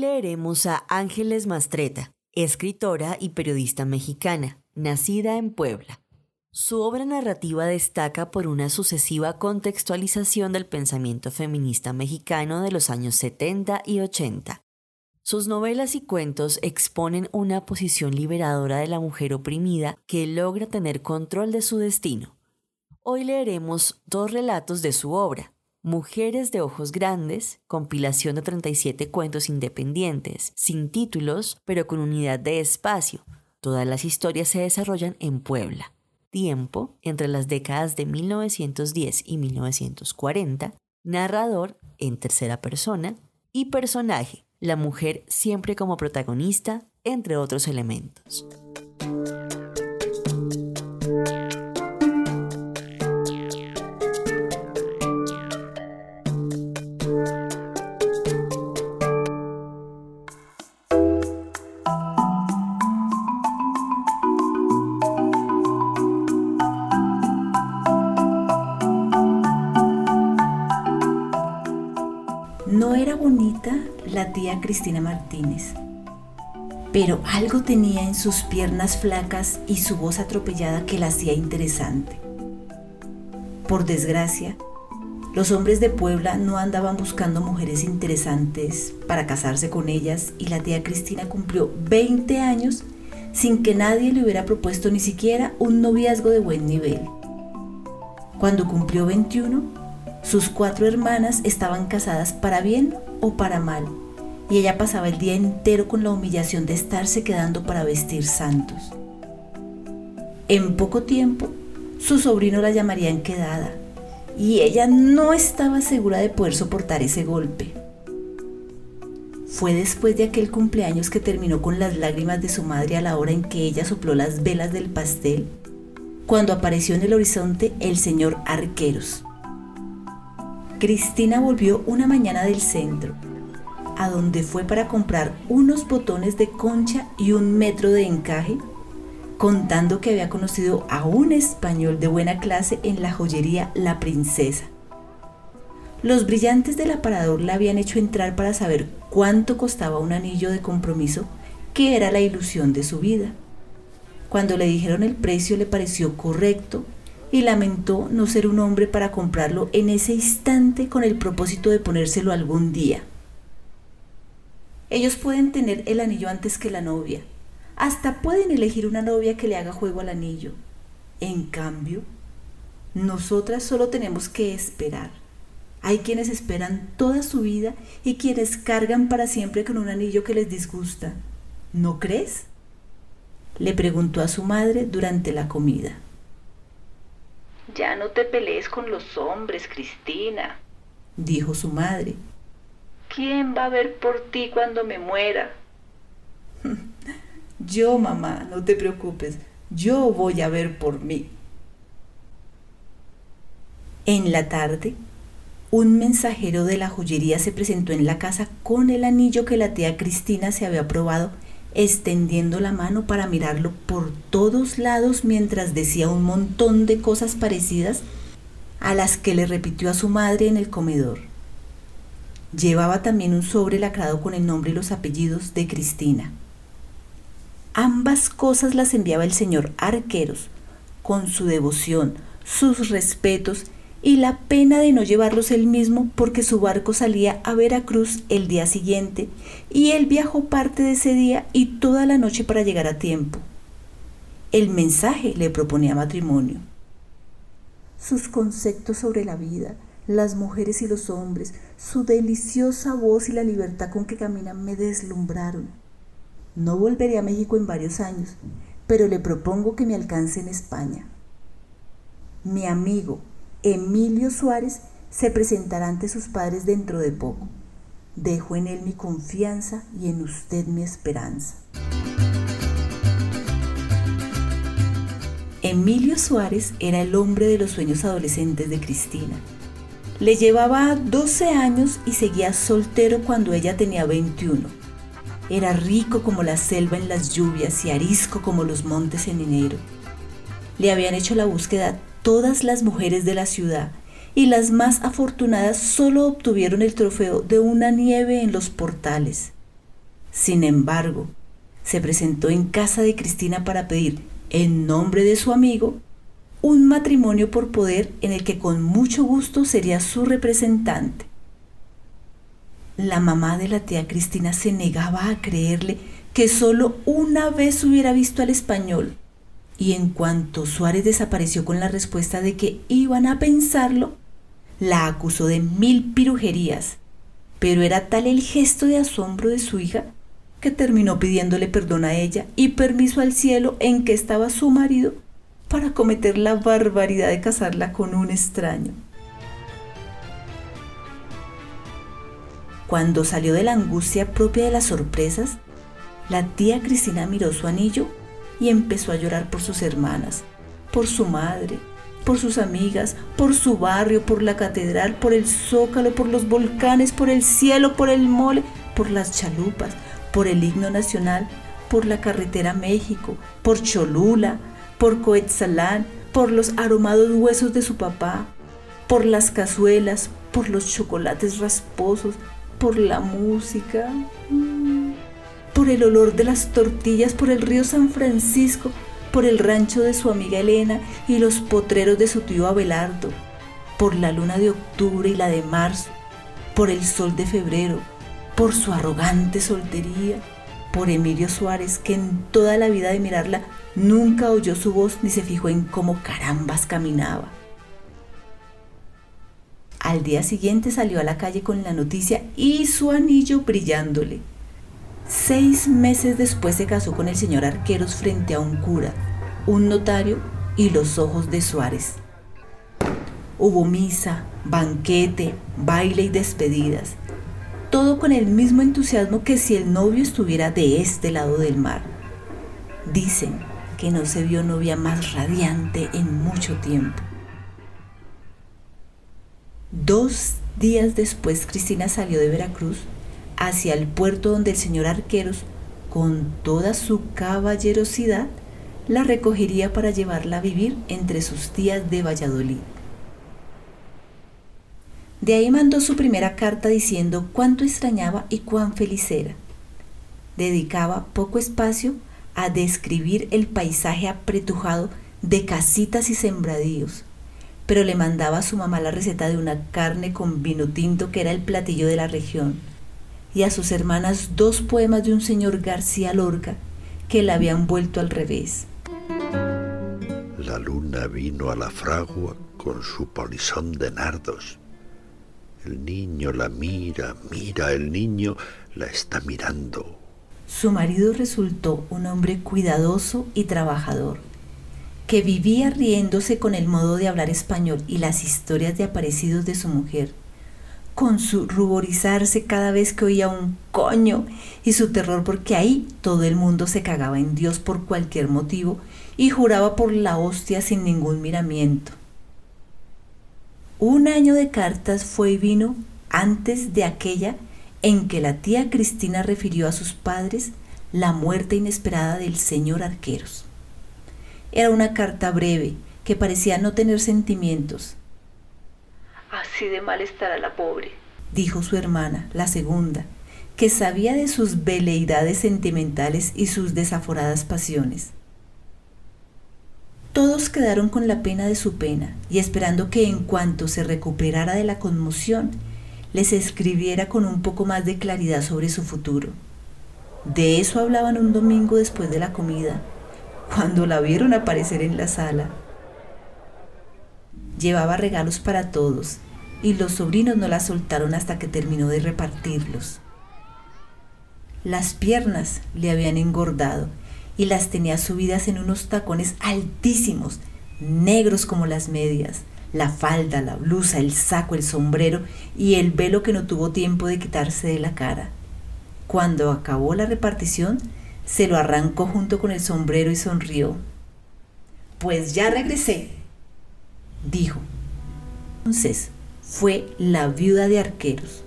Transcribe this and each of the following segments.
Leeremos a Ángeles Mastreta, escritora y periodista mexicana, nacida en Puebla. Su obra narrativa destaca por una sucesiva contextualización del pensamiento feminista mexicano de los años 70 y 80. Sus novelas y cuentos exponen una posición liberadora de la mujer oprimida que logra tener control de su destino. Hoy leeremos dos relatos de su obra, Mujeres de Ojos Grandes, compilación de 37 cuentos independientes, sin títulos, pero con unidad de espacio. Todas las historias se desarrollan en Puebla tiempo entre las décadas de 1910 y 1940, narrador en tercera persona y personaje, la mujer siempre como protagonista, entre otros elementos. La tía Cristina Martínez, pero algo tenía en sus piernas flacas y su voz atropellada que la hacía interesante. Por desgracia, los hombres de Puebla no andaban buscando mujeres interesantes para casarse con ellas y la tía Cristina cumplió 20 años sin que nadie le hubiera propuesto ni siquiera un noviazgo de buen nivel. Cuando cumplió 21, sus cuatro hermanas estaban casadas para bien o para mal, y ella pasaba el día entero con la humillación de estarse quedando para vestir santos. En poco tiempo, su sobrino la llamaría en quedada, y ella no estaba segura de poder soportar ese golpe. Fue después de aquel cumpleaños que terminó con las lágrimas de su madre a la hora en que ella sopló las velas del pastel, cuando apareció en el horizonte el señor Arqueros Cristina volvió una mañana del centro, a donde fue para comprar unos botones de concha y un metro de encaje, contando que había conocido a un español de buena clase en la joyería La Princesa. Los brillantes del aparador la habían hecho entrar para saber cuánto costaba un anillo de compromiso, que era la ilusión de su vida. Cuando le dijeron el precio le pareció correcto y lamentó no ser un hombre para comprarlo en ese instante con el propósito de ponérselo algún día. Ellos pueden tener el anillo antes que la novia, hasta pueden elegir una novia que le haga juego al anillo. En cambio, nosotras solo tenemos que esperar. Hay quienes esperan toda su vida y quienes cargan para siempre con un anillo que les disgusta. ¿No crees? Le preguntó a su madre durante la comida. Ya no te pelees con los hombres, Cristina, dijo su madre. ¿Quién va a ver por ti cuando me muera? Yo, mamá, no te preocupes, yo voy a ver por mí. En la tarde, un mensajero de la joyería se presentó en la casa con el anillo que la tía Cristina se había probado extendiendo la mano para mirarlo por todos lados mientras decía un montón de cosas parecidas a las que le repitió a su madre en el comedor. Llevaba también un sobre lacrado con el nombre y los apellidos de Cristina. Ambas cosas las enviaba el señor Arqueros, con su devoción, sus respetos y la pena de no llevarlos él mismo porque su barco salía a Veracruz el día siguiente y él viajó parte de ese día y toda la noche para llegar a tiempo. El mensaje le proponía matrimonio. sus conceptos sobre la vida, las mujeres y los hombres, su deliciosa voz y la libertad con que caminan me deslumbraron. No volveré a México en varios años, pero le propongo que me alcance en España. Mi amigo Emilio Suárez se presentará ante sus padres dentro de poco. Dejo en él mi confianza y en usted mi esperanza. Emilio Suárez era el hombre de los sueños adolescentes de Cristina. Le llevaba 12 años y seguía soltero cuando ella tenía 21. Era rico como la selva en las lluvias y arisco como los montes en enero. Le habían hecho la búsqueda todas las mujeres de la ciudad y las más afortunadas solo obtuvieron el trofeo de una nieve en los portales. Sin embargo, se presentó en casa de Cristina para pedir, en nombre de su amigo, un matrimonio por poder en el que con mucho gusto sería su representante. La mamá de la tía Cristina se negaba a creerle que solo una vez hubiera visto al español, y en cuanto Suárez desapareció con la respuesta de que iban a pensarlo, la acusó de mil pirujerías, pero era tal el gesto de asombro de su hija que terminó pidiéndole perdón a ella y permiso al cielo en que estaba su marido para cometer la barbaridad de casarla con un extraño. Cuando salió de la angustia propia de las sorpresas, la tía Cristina miró su anillo y empezó a llorar por sus hermanas, por su madre, por sus amigas, por su barrio, por la catedral, por el zócalo, por los volcanes, por el cielo, por el mole, por las chalupas, por el himno nacional, por la carretera México, por Cholula, por Coetzalán, por los aromados huesos de su papá, por las cazuelas, por los chocolates rasposos, por la música, el olor de las tortillas, por el río San Francisco, por el rancho de su amiga Elena y los potreros de su tío Abelardo, por la luna de octubre y la de marzo, por el sol de febrero, por su arrogante soltería, por Emilio Suárez, que en toda la vida de mirarla nunca oyó su voz ni se fijó en cómo carambas caminaba. Al día siguiente salió a la calle con la noticia y su anillo brillándole. Seis meses después se casó con el señor Arqueros frente a un cura, un notario y los ojos de Suárez. Hubo misa, banquete, baile y despedidas, todo con el mismo entusiasmo que si el novio estuviera de este lado del mar. Dicen que no se vio novia más radiante en mucho tiempo. Dos días después Cristina salió de Veracruz hacia el puerto donde el señor Arqueros, con toda su caballerosidad, la recogería para llevarla a vivir entre sus tías de Valladolid. De ahí mandó su primera carta diciendo cuánto extrañaba y cuán feliz era. Dedicaba poco espacio a describir el paisaje apretujado de casitas y sembradíos, pero le mandaba a su mamá la receta de una carne con vino tinto que era el platillo de la región, y a sus hermanas dos poemas de un señor García Lorca que la habían vuelto al revés. La luna vino a la fragua con su polizón de nardos. El niño la mira, mira, el niño la está mirando. Su marido resultó un hombre cuidadoso y trabajador, que vivía riéndose con el modo de hablar español y las historias de aparecidos de su mujer con su ruborizarse cada vez que oía un coño y su terror porque ahí todo el mundo se cagaba en Dios por cualquier motivo y juraba por la hostia sin ningún miramiento. Un año de cartas fue y vino antes de aquella en que la tía Cristina refirió a sus padres la muerte inesperada del señor Arqueros. Era una carta breve que parecía no tener sentimientos, Así de mal estará la pobre, dijo su hermana, la segunda, que sabía de sus veleidades sentimentales y sus desaforadas pasiones. Todos quedaron con la pena de su pena y esperando que en cuanto se recuperara de la conmoción, les escribiera con un poco más de claridad sobre su futuro. De eso hablaban un domingo después de la comida, cuando la vieron aparecer en la sala. Llevaba regalos para todos y los sobrinos no la soltaron hasta que terminó de repartirlos. Las piernas le habían engordado y las tenía subidas en unos tacones altísimos, negros como las medias, la falda, la blusa, el saco, el sombrero y el velo que no tuvo tiempo de quitarse de la cara. Cuando acabó la repartición, se lo arrancó junto con el sombrero y sonrió. Pues ya regresé, dijo. Entonces fue la viuda de arqueros.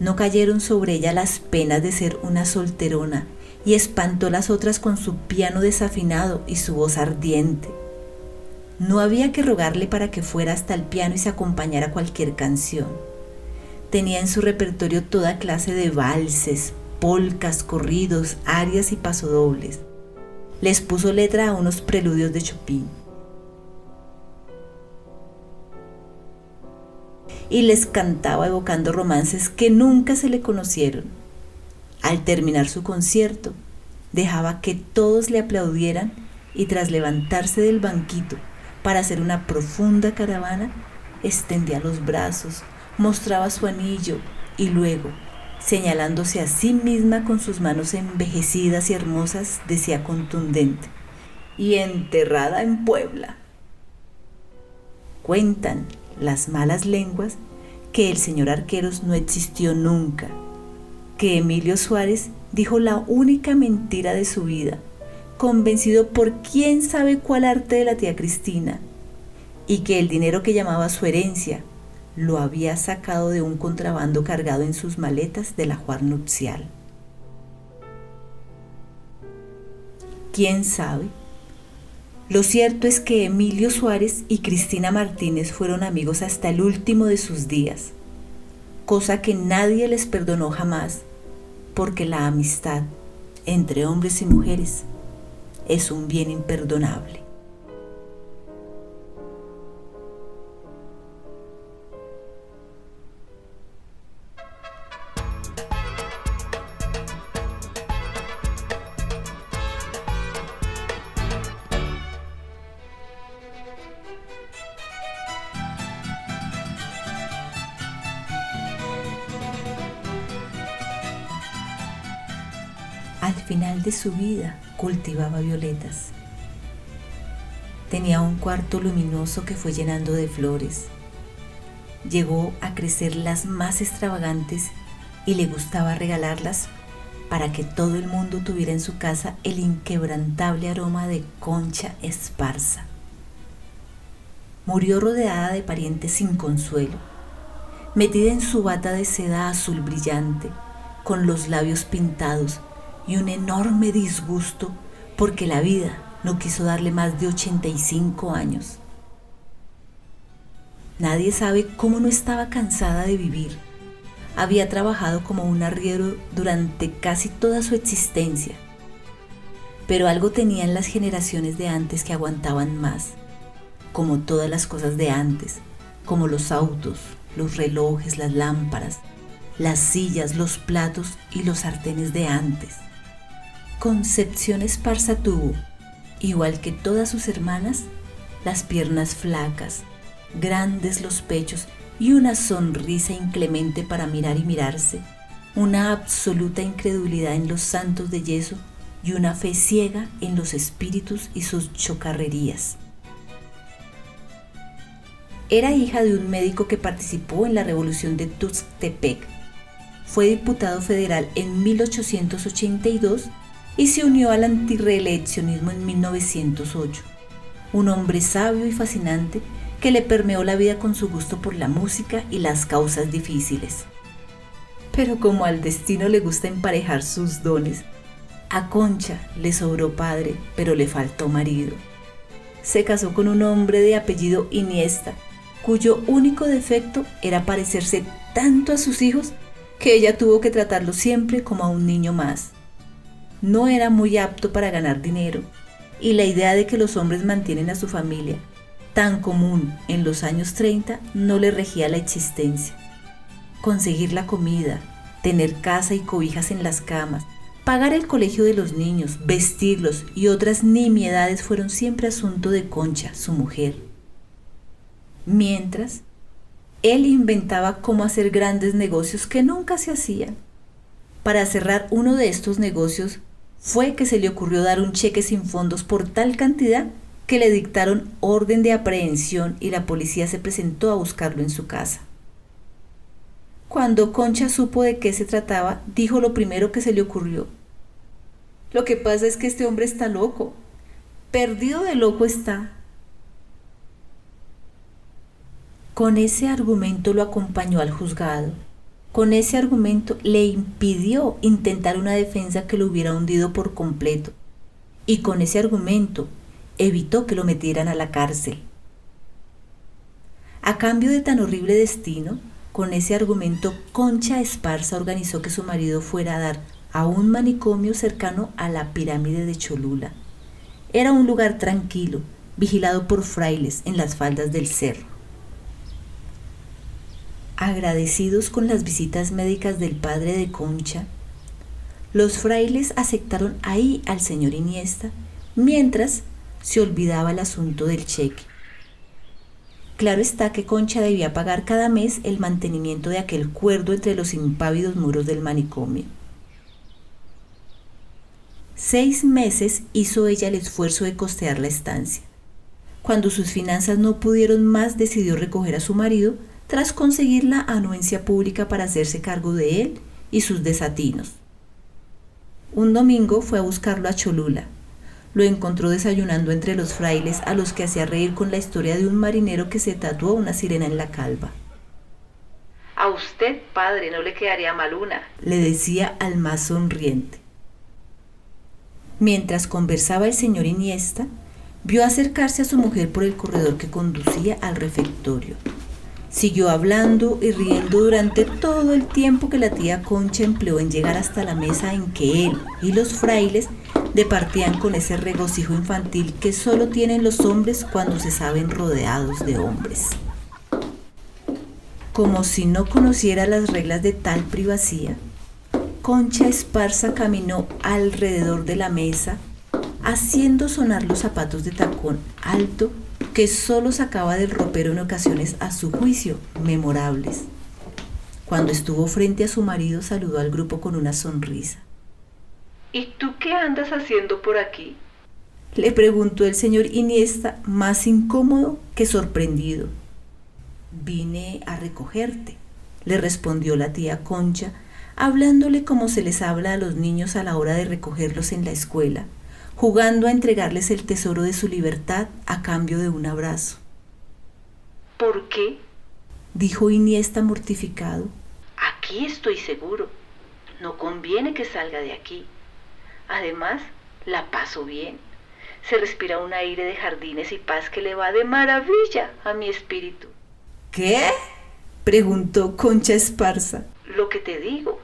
No cayeron sobre ella las penas de ser una solterona y espantó las otras con su piano desafinado y su voz ardiente. No había que rogarle para que fuera hasta el piano y se acompañara cualquier canción. Tenía en su repertorio toda clase de valses, polcas, corridos, arias y pasodobles. Les puso letra a unos preludios de Chopin. Y les cantaba evocando romances que nunca se le conocieron. Al terminar su concierto, dejaba que todos le aplaudieran y tras levantarse del banquito para hacer una profunda caravana, extendía los brazos, mostraba su anillo y luego, señalándose a sí misma con sus manos envejecidas y hermosas, decía contundente, y enterrada en Puebla. Cuentan las malas lenguas que el señor Arqueros no existió nunca, que Emilio Suárez dijo la única mentira de su vida, convencido por quién sabe cuál arte de la tía Cristina, y que el dinero que llamaba su herencia lo había sacado de un contrabando cargado en sus maletas del ajuar nupcial. ¿Quién sabe? Lo cierto es que Emilio Suárez y Cristina Martínez fueron amigos hasta el último de sus días, cosa que nadie les perdonó jamás, porque la amistad entre hombres y mujeres es un bien imperdonable. Su vida cultivaba violetas. Tenía un cuarto luminoso que fue llenando de flores. Llegó a crecer las más extravagantes y le gustaba regalarlas para que todo el mundo tuviera en su casa el inquebrantable aroma de concha esparza. Murió rodeada de parientes sin consuelo, metida en su bata de seda azul brillante, con los labios pintados y un enorme disgusto porque la vida no quiso darle más de 85 años. Nadie sabe cómo no estaba cansada de vivir. Había trabajado como un arriero durante casi toda su existencia. Pero algo tenían las generaciones de antes que aguantaban más, como todas las cosas de antes, como los autos, los relojes, las lámparas, las sillas, los platos y los sartenes de antes. Concepción Esparza tuvo, igual que todas sus hermanas, las piernas flacas, grandes los pechos y una sonrisa inclemente para mirar y mirarse, una absoluta incredulidad en los santos de yeso y una fe ciega en los espíritus y sus chocarrerías. Era hija de un médico que participó en la revolución de Tuxtepec. Fue diputado federal en 1882 y se unió al antireeleccionismo en 1908. Un hombre sabio y fascinante que le permeó la vida con su gusto por la música y las causas difíciles. Pero como al destino le gusta emparejar sus dones, a Concha le sobró padre, pero le faltó marido. Se casó con un hombre de apellido Iniesta, cuyo único defecto era parecerse tanto a sus hijos que ella tuvo que tratarlo siempre como a un niño más no era muy apto para ganar dinero y la idea de que los hombres mantienen a su familia, tan común en los años 30, no le regía la existencia. Conseguir la comida, tener casa y cobijas en las camas, pagar el colegio de los niños, vestirlos y otras nimiedades fueron siempre asunto de Concha, su mujer. Mientras, él inventaba cómo hacer grandes negocios que nunca se hacían. Para cerrar uno de estos negocios fue que se le ocurrió dar un cheque sin fondos por tal cantidad que le dictaron orden de aprehensión y la policía se presentó a buscarlo en su casa. Cuando Concha supo de qué se trataba, dijo lo primero que se le ocurrió. Lo que pasa es que este hombre está loco. Perdido de loco está. Con ese argumento lo acompañó al juzgado. Con ese argumento le impidió intentar una defensa que lo hubiera hundido por completo. Y con ese argumento evitó que lo metieran a la cárcel. A cambio de tan horrible destino, con ese argumento Concha Esparza organizó que su marido fuera a dar a un manicomio cercano a la pirámide de Cholula. Era un lugar tranquilo, vigilado por frailes en las faldas del cerro. Agradecidos con las visitas médicas del padre de Concha, los frailes aceptaron ahí al señor Iniesta, mientras se olvidaba el asunto del cheque. Claro está que Concha debía pagar cada mes el mantenimiento de aquel cuerdo entre los impávidos muros del manicomio. Seis meses hizo ella el esfuerzo de costear la estancia. Cuando sus finanzas no pudieron más, decidió recoger a su marido tras conseguir la anuencia pública para hacerse cargo de él y sus desatinos. Un domingo fue a buscarlo a Cholula. Lo encontró desayunando entre los frailes a los que hacía reír con la historia de un marinero que se tatuó una sirena en la calva. A usted, padre, no le quedaría mal una, le decía al más sonriente. Mientras conversaba el señor Iniesta, vio acercarse a su mujer por el corredor que conducía al refectorio. Siguió hablando y riendo durante todo el tiempo que la tía Concha empleó en llegar hasta la mesa en que él y los frailes departían con ese regocijo infantil que solo tienen los hombres cuando se saben rodeados de hombres. Como si no conociera las reglas de tal privacía, Concha Esparza caminó alrededor de la mesa, haciendo sonar los zapatos de tacón alto que solo sacaba del ropero en ocasiones a su juicio memorables. Cuando estuvo frente a su marido saludó al grupo con una sonrisa. ¿Y tú qué andas haciendo por aquí? Le preguntó el señor Iniesta, más incómodo que sorprendido. Vine a recogerte, le respondió la tía Concha, hablándole como se les habla a los niños a la hora de recogerlos en la escuela, jugando a entregarles el tesoro de su libertad a cambio de un abrazo. ¿Por qué? dijo Iniesta mortificado. Aquí estoy seguro. No conviene que salga de aquí. Además, la paso bien. Se respira un aire de jardines y paz que le va de maravilla a mi espíritu. ¿Qué? preguntó Concha Esparza. Lo que te digo.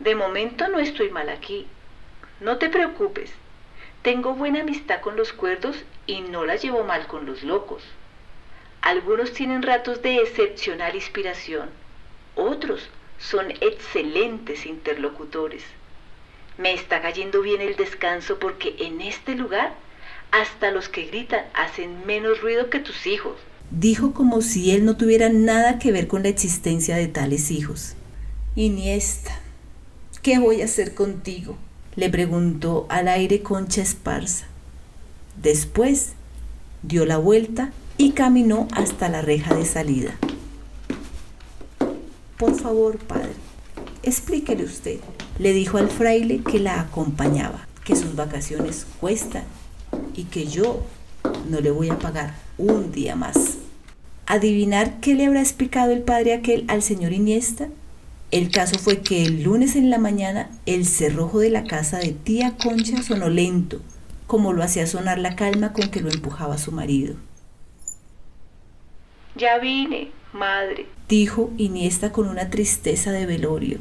De momento no estoy mal aquí. No te preocupes. Tengo buena amistad con los cuerdos y no la llevo mal con los locos. Algunos tienen ratos de excepcional inspiración, otros son excelentes interlocutores. Me está cayendo bien el descanso porque en este lugar hasta los que gritan hacen menos ruido que tus hijos. Dijo como si él no tuviera nada que ver con la existencia de tales hijos. Iniesta, ¿qué voy a hacer contigo? Le preguntó al aire Concha Esparza. Después dio la vuelta y caminó hasta la reja de salida. Por favor, padre, explíquele usted, le dijo al fraile que la acompañaba, que sus vacaciones cuestan y que yo no le voy a pagar un día más. ¿Adivinar qué le habrá explicado el padre aquel al señor Iniesta? El caso fue que el lunes en la mañana el cerrojo de la casa de tía Concha sonó lento, como lo hacía sonar la calma con que lo empujaba su marido. Ya vine, madre, dijo Iniesta con una tristeza de velorio.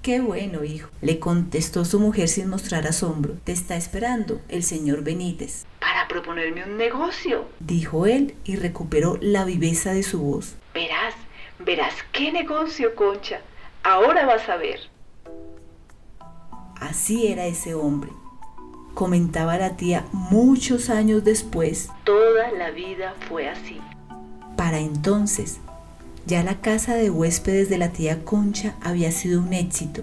Qué bueno, hijo, le contestó su mujer sin mostrar asombro. Te está esperando el señor Benítez. Para proponerme un negocio, dijo él y recuperó la viveza de su voz. Verás, verás qué negocio, Concha. Ahora vas a ver. Así era ese hombre, comentaba la tía muchos años después. Toda la vida fue así. Para entonces, ya la casa de huéspedes de la tía Concha había sido un éxito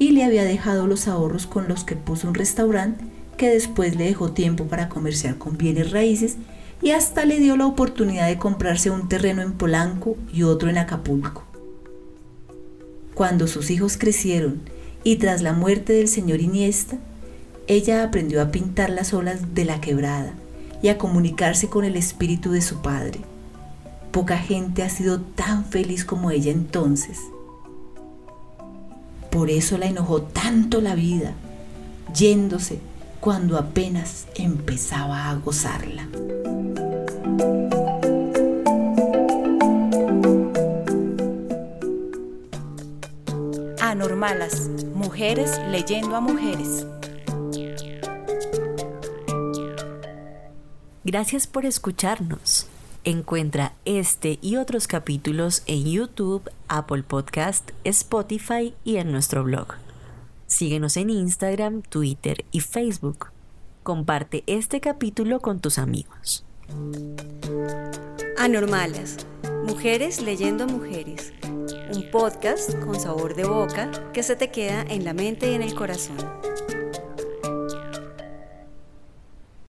y le había dejado los ahorros con los que puso un restaurante que después le dejó tiempo para comerciar con bienes raíces y hasta le dio la oportunidad de comprarse un terreno en Polanco y otro en Acapulco. Cuando sus hijos crecieron y tras la muerte del señor Iniesta, ella aprendió a pintar las olas de la quebrada y a comunicarse con el espíritu de su padre. Poca gente ha sido tan feliz como ella entonces. Por eso la enojó tanto la vida, yéndose cuando apenas empezaba a gozarla. Anormalas, mujeres leyendo a mujeres. Gracias por escucharnos. Encuentra este y otros capítulos en YouTube, Apple Podcast, Spotify y en nuestro blog. Síguenos en Instagram, Twitter y Facebook. Comparte este capítulo con tus amigos. Anormalas, mujeres leyendo a mujeres. Un podcast con sabor de boca que se te queda en la mente y en el corazón.